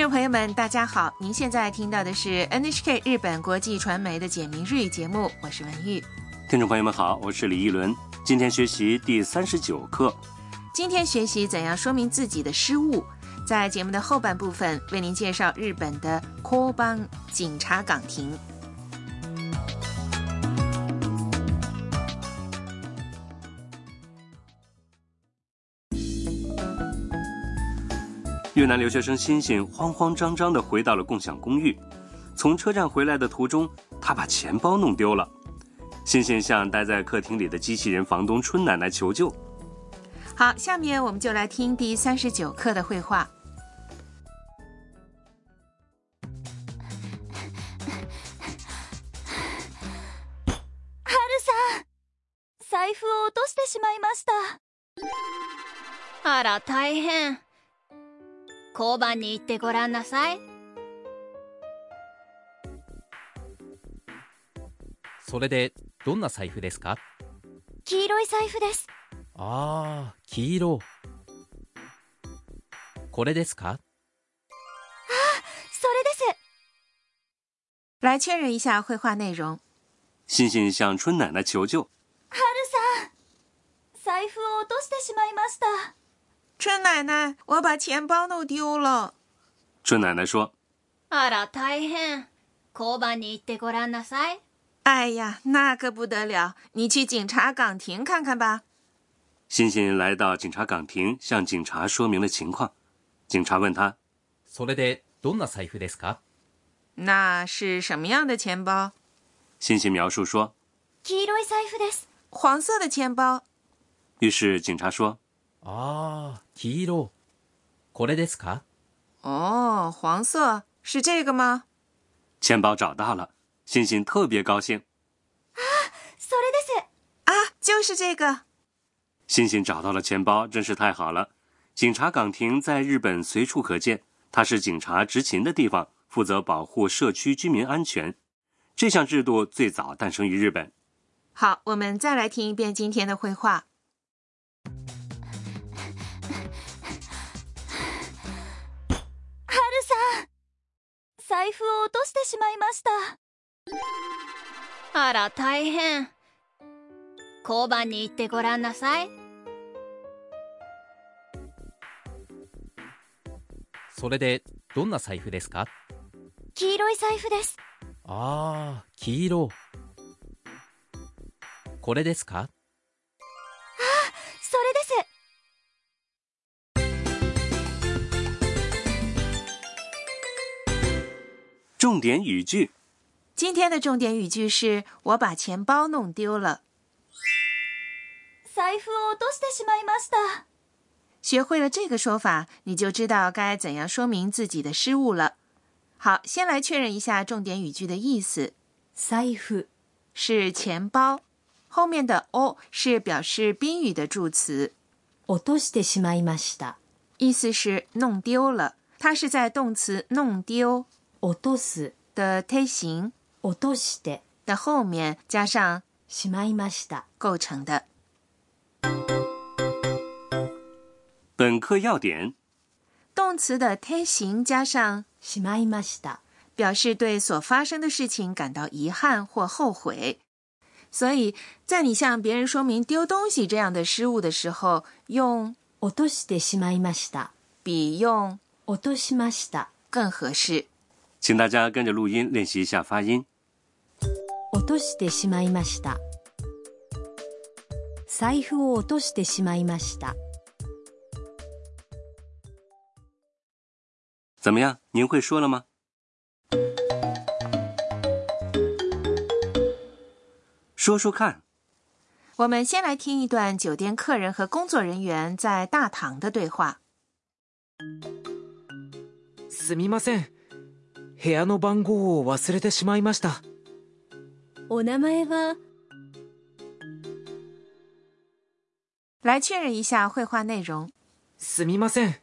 听众朋友们，大家好！您现在听到的是 NHK 日本国际传媒的简明日语节目，我是文玉。听众朋友们好，我是李一伦。今天学习第三十九课。今天学习怎样说明自己的失误。在节目的后半部分，为您介绍日本的邦警察岗亭。越南留学生欣欣慌慌张张地回到了共享公寓。从车站回来的途中，他把钱包弄丢了。欣欣向待在客厅里的机器人房东春奶奶求救。好，下面我们就来听第三十九课的绘画。春さん、財布を落としてしまいました。あら、大変。 交番に行ってごらんなさい。それでどんな財布ですか？黄色い財布です。ああ黄色これですか？それです。来确认一下绘画内容。欣欣向春奶奶求救。春さん、財布を落としてしまいました。春奶奶，我把钱包弄丢了。春奶奶说あら、大変。交番に行ってごらんなさい。哎呀，那可不得了！你去警察岗亭看看吧。：“欣欣来到警察岗亭，向警察说明了情况。警察问他それでどんな財布ですか那是什么样的钱包？欣欣描述说。黄色い財布です。黄色的钱包。于是警察说 ああ黄色これですか哦，黄色是这个吗？钱包找到了。欣欣特别高兴。それです。啊，就是这个。欣欣找到了钱包，真是太好了。警察岗亭在日本随处可见，它是警察执勤的地方，负责保护社区居民安全。这项制度最早诞生于日本。好，我们再来听一遍今天的绘画。 財布を落としてしまいました。あら、大変。交番に行ってごらんなさい。それでどんな財布ですか？黄色い財布です。ああ黄色これですか？重点语句：今天的重点语句是我把钱包弄丢了。財布を落としてしまいました。学会了这个说法，你就知道该怎样说明自己的失误了。好，先来确认一下重点语句的意思，財布、是钱包，后面的 o 是表示宾语的助词，落としてしまいました。意思是弄丢了。它是在动词弄丢 落とす、的推形落として的后面加上しまいました。构成的。本课要点：动词的推形加上しまいました。表示对所发生的事情感到遗憾或后悔。所以在你向别人说明丢东西这样的失误的时候，用落としてしまいました。比用落としました。更合适。 请大家跟着录音练习一下发音。落としてしまいました。財布を落としてしまいました。怎么样？您会说了吗？说说看。我们先来听一段酒店客人和工作人员在大堂的对话。すみません 部屋の番号を忘れてしまいました。お名前は？来确认一下绘画内容。すみません。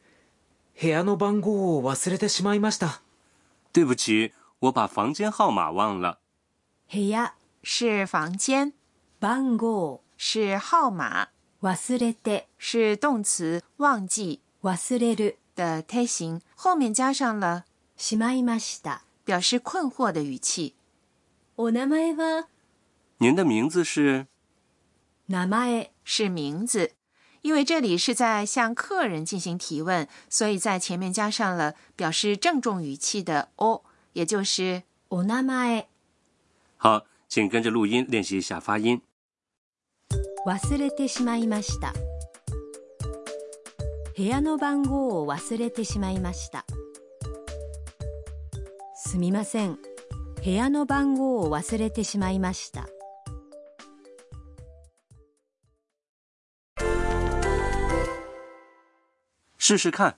部屋の番号を忘れてしまいました。对不起，我把房间号码忘了。部屋是房间，番号。是号码，忘れて。是动词忘记，忘れる。的推形。后面加上了しまいました。表示困惑的语气。お名前は您的名字是？名前。是名字，因为这里是在向客人进行提问，所以在前面加上了表示郑重语气的 o，也就是お名前。好，请跟着录音练习一下发音。忘れてしまいました。部屋の番号を忘れてしまいました。 すみません。部屋の番号を忘れてしまいました。试试看。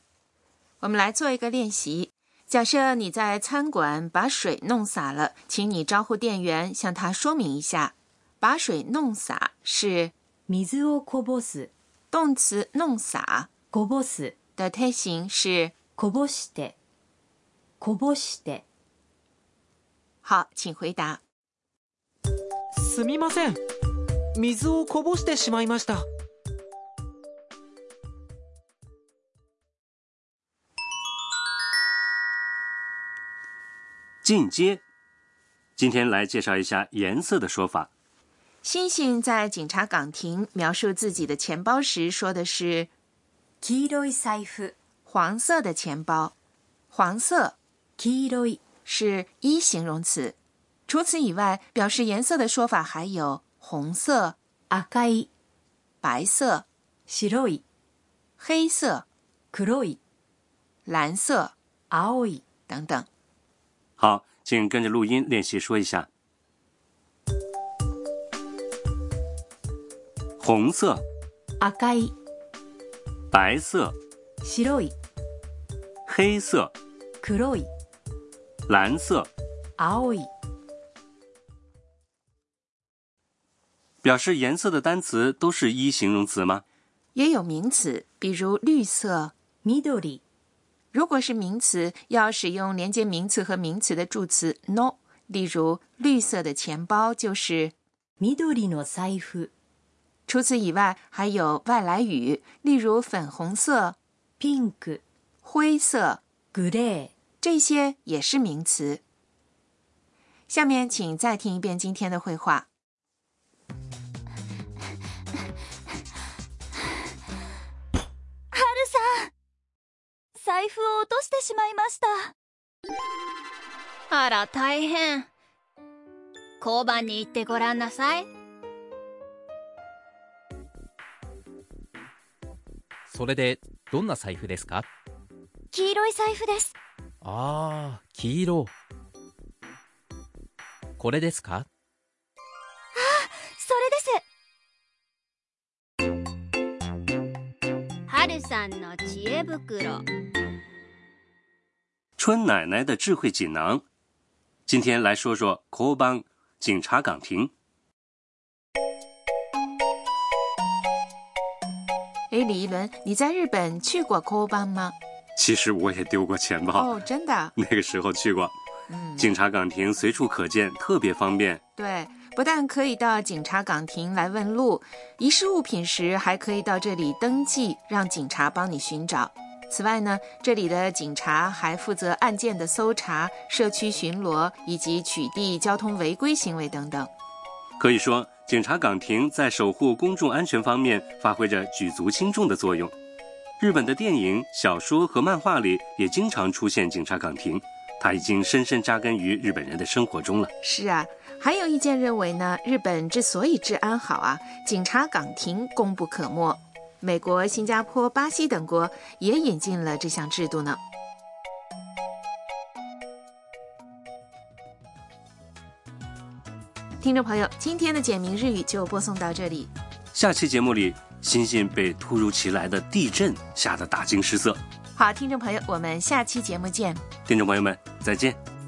我们来做一个练习。假设你在餐馆把水弄洒了，请你招呼店员向他说明一下。把水弄洒是水をこぼす。动词弄洒こぼす。的推形是こぼして。こぼして。好，请回答。すみません水をこぼしてしまいました进阶。今天来介绍一下颜色的说法。星星在警察岗亭描述自己的钱包时说的是黄色い財布。黄色的钱包。黄色黄色い。 是一形容词。除此以外，表示颜色的说法还有红色、赤い。白色、白い。黑色、黒い。蓝色青い。等等。好，请跟着录音练习说一下。红色、赤い。白色、白い。黑色、黒い。 蓝色，青い。表示颜色的单词都是一形容词吗？也有名词，比如绿色。緑。如果是名词，要使用连接名词和名词的助词 no。例如，绿色的钱包就是緑の財布。除此以外，还有外来语，例如粉红色、ピンク。灰色、グレー。 这些也是名词。下面请再听一遍今天的绘画。春さん財布を落としてしまいました。あら大変。交番に行ってごらんなさい。それでどんな財布ですか？黄色い財布ですああ黄色これですか？それです春さんの知恵袋春奶奶的智慧锦囊。今天来说说 c 邦警察岗亭。哎，李一伦，你在日本去过 a n 吗？其实我也丢过钱包，哦，真的。那个时候去过。嗯，警察岗亭随处可见，特别方便。对，不但可以到警察岗亭来问路，遗失物品时还可以到这里登记，让警察帮你寻找。此外呢，这里的警察还负责案件的搜查、社区巡逻以及取缔交通违规行为等等。可以说，警察岗亭在守护公众安全方面发挥着举足轻重的作用。日本的电影、小说和漫画里也经常出现警察岗亭，它已经深深扎根于日本人的生活中了。是啊，还有意见认为呢，日本之所以治安好啊，警察岗亭功不可没。美国、新加坡、巴西等国也引进了这项制度呢。听众朋友，今天的简明日语就播送到这里。下期节目里，欣欣被突如其来的地震吓得大惊失色。好，听众朋友，我们下期节目见。听众朋友们，再见。